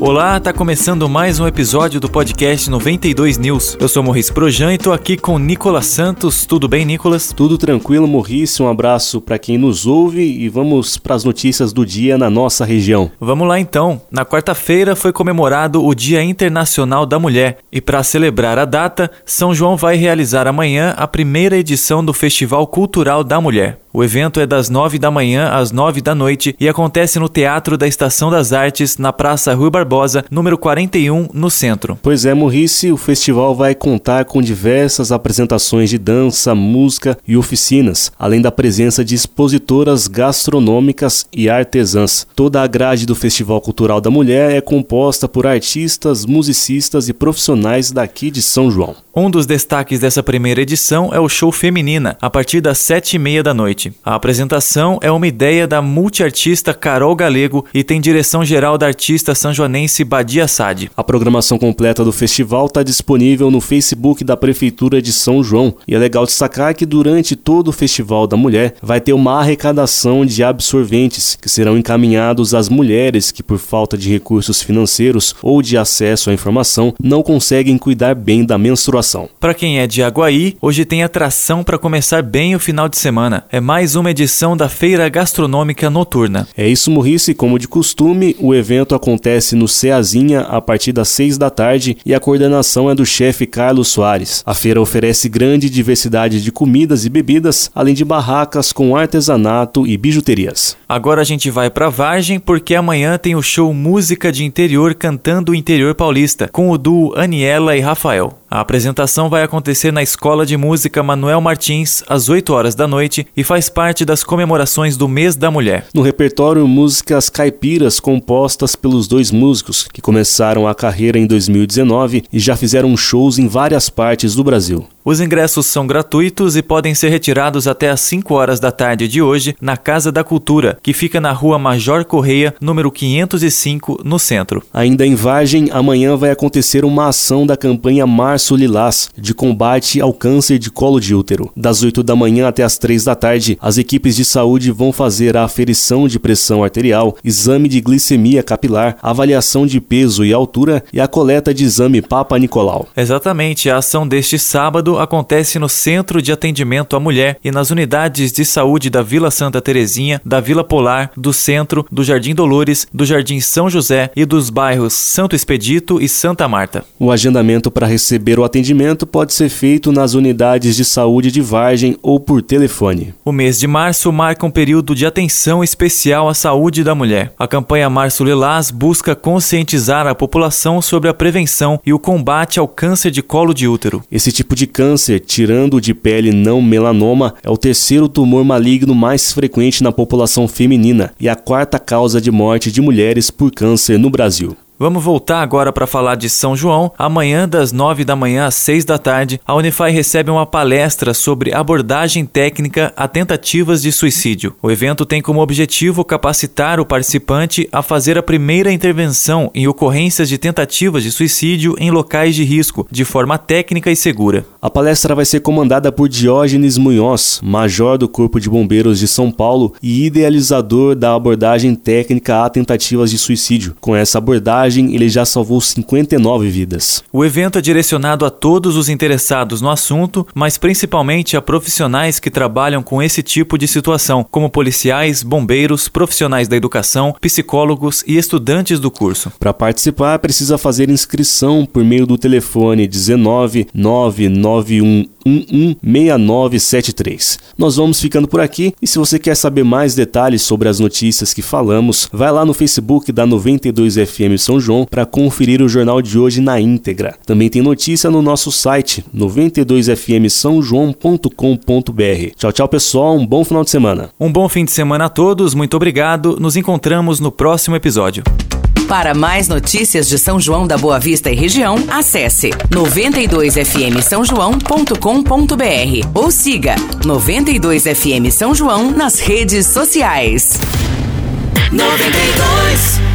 Olá, tá começando mais um episódio do podcast 92 News. Eu sou Morris Projan e tô aqui com Nicolas Santos. Tudo bem, Nicolas? Tudo tranquilo, Morris. Um abraço para quem nos ouve e vamos para as notícias do dia na nossa região. Vamos lá então. Na quarta-feira foi comemorado o Dia Internacional da Mulher e para celebrar a data, São João vai realizar amanhã a primeira edição do Festival Cultural da Mulher. O evento é das 9 da manhã às 9 da noite e acontece no Teatro da Estação das Artes, na Praça Rui Barbosa, número 41, no centro. Pois é, Morrice, o festival vai contar com diversas apresentações de dança, música e oficinas, além da presença de expositoras gastronômicas e artesãs. Toda a grade do Festival Cultural da Mulher é composta por artistas, musicistas e profissionais daqui de São João. Um dos destaques dessa primeira edição é o show Feminina, a partir das sete e meia da noite. A apresentação é uma ideia da multiartista Carol Galego e tem direção geral da artista sanjoanense Badia Sade. A programação completa do festival está disponível no Facebook da Prefeitura de São João. E é legal destacar que durante todo o Festival da Mulher vai ter uma arrecadação de absorventes que serão encaminhados às mulheres que, por falta de recursos financeiros ou de acesso à informação, não conseguem cuidar bem da menstruação para quem é de Aguaí, hoje tem atração para começar bem o final de semana. É mais uma edição da Feira Gastronômica Noturna. É isso, Morrice. Como de costume, o evento acontece no Ceazinha a partir das seis da tarde e a coordenação é do chefe Carlos Soares. A feira oferece grande diversidade de comidas e bebidas, além de barracas com artesanato e bijuterias. Agora a gente vai para Vargem porque amanhã tem o show Música de Interior cantando o interior paulista, com o duo Aniela e Rafael. A apresentação vai acontecer na Escola de Música Manuel Martins às 8 horas da noite e faz parte das comemorações do Mês da Mulher. No repertório, músicas caipiras compostas pelos dois músicos que começaram a carreira em 2019 e já fizeram shows em várias partes do Brasil. Os ingressos são gratuitos e podem ser retirados até às 5 horas da tarde de hoje na Casa da Cultura, que fica na Rua Major Correia, número 505, no centro. Ainda em Vargem, amanhã vai acontecer uma ação da campanha Março Lilás, de combate ao câncer de colo de útero. Das 8 da manhã até as 3 da tarde, as equipes de saúde vão fazer a aferição de pressão arterial, exame de glicemia capilar, avaliação de peso e altura e a coleta de exame Papa Nicolau. Exatamente, a ação deste sábado acontece no Centro de Atendimento à Mulher e nas unidades de saúde da Vila Santa Terezinha, da Vila Polar, do Centro, do Jardim Dolores, do Jardim São José e dos bairros Santo Expedito e Santa Marta. O agendamento para receber o atendimento pode ser feito nas unidades de saúde de Vargem ou por telefone. O mês de março marca um período de atenção especial à saúde da mulher. A campanha Março Lilás busca conscientizar a população sobre a prevenção e o combate ao câncer de colo de útero. Esse tipo de câncer tirando de pele não melanoma, é o terceiro tumor maligno mais frequente na população feminina e a quarta causa de morte de mulheres por câncer no Brasil. Vamos voltar agora para falar de São João. Amanhã, das 9 da manhã às 6 da tarde, a Unify recebe uma palestra sobre abordagem técnica a tentativas de suicídio. O evento tem como objetivo capacitar o participante a fazer a primeira intervenção em ocorrências de tentativas de suicídio em locais de risco, de forma técnica e segura. A palestra vai ser comandada por Diógenes Munhoz, major do Corpo de Bombeiros de São Paulo e idealizador da abordagem técnica a tentativas de suicídio. Com essa abordagem, viagem, ele já salvou 59 vidas. O evento é direcionado a todos os interessados no assunto, mas principalmente a profissionais que trabalham com esse tipo de situação, como policiais, bombeiros, profissionais da educação, psicólogos e estudantes do curso. Para participar, precisa fazer inscrição por meio do telefone 19 991 116973. Nós vamos ficando por aqui e se você quer saber mais detalhes sobre as notícias que falamos, vai lá no Facebook da 92FM São João para conferir o jornal de hoje na íntegra. Também tem notícia no nosso site 92fmsãojoão.com.br. Tchau, tchau, pessoal, um bom final de semana. Um bom fim de semana a todos, muito obrigado. Nos encontramos no próximo episódio. Para mais notícias de São João da Boa Vista e região, acesse 92fm São João.com.br ou siga 92fm São João nas redes sociais. 92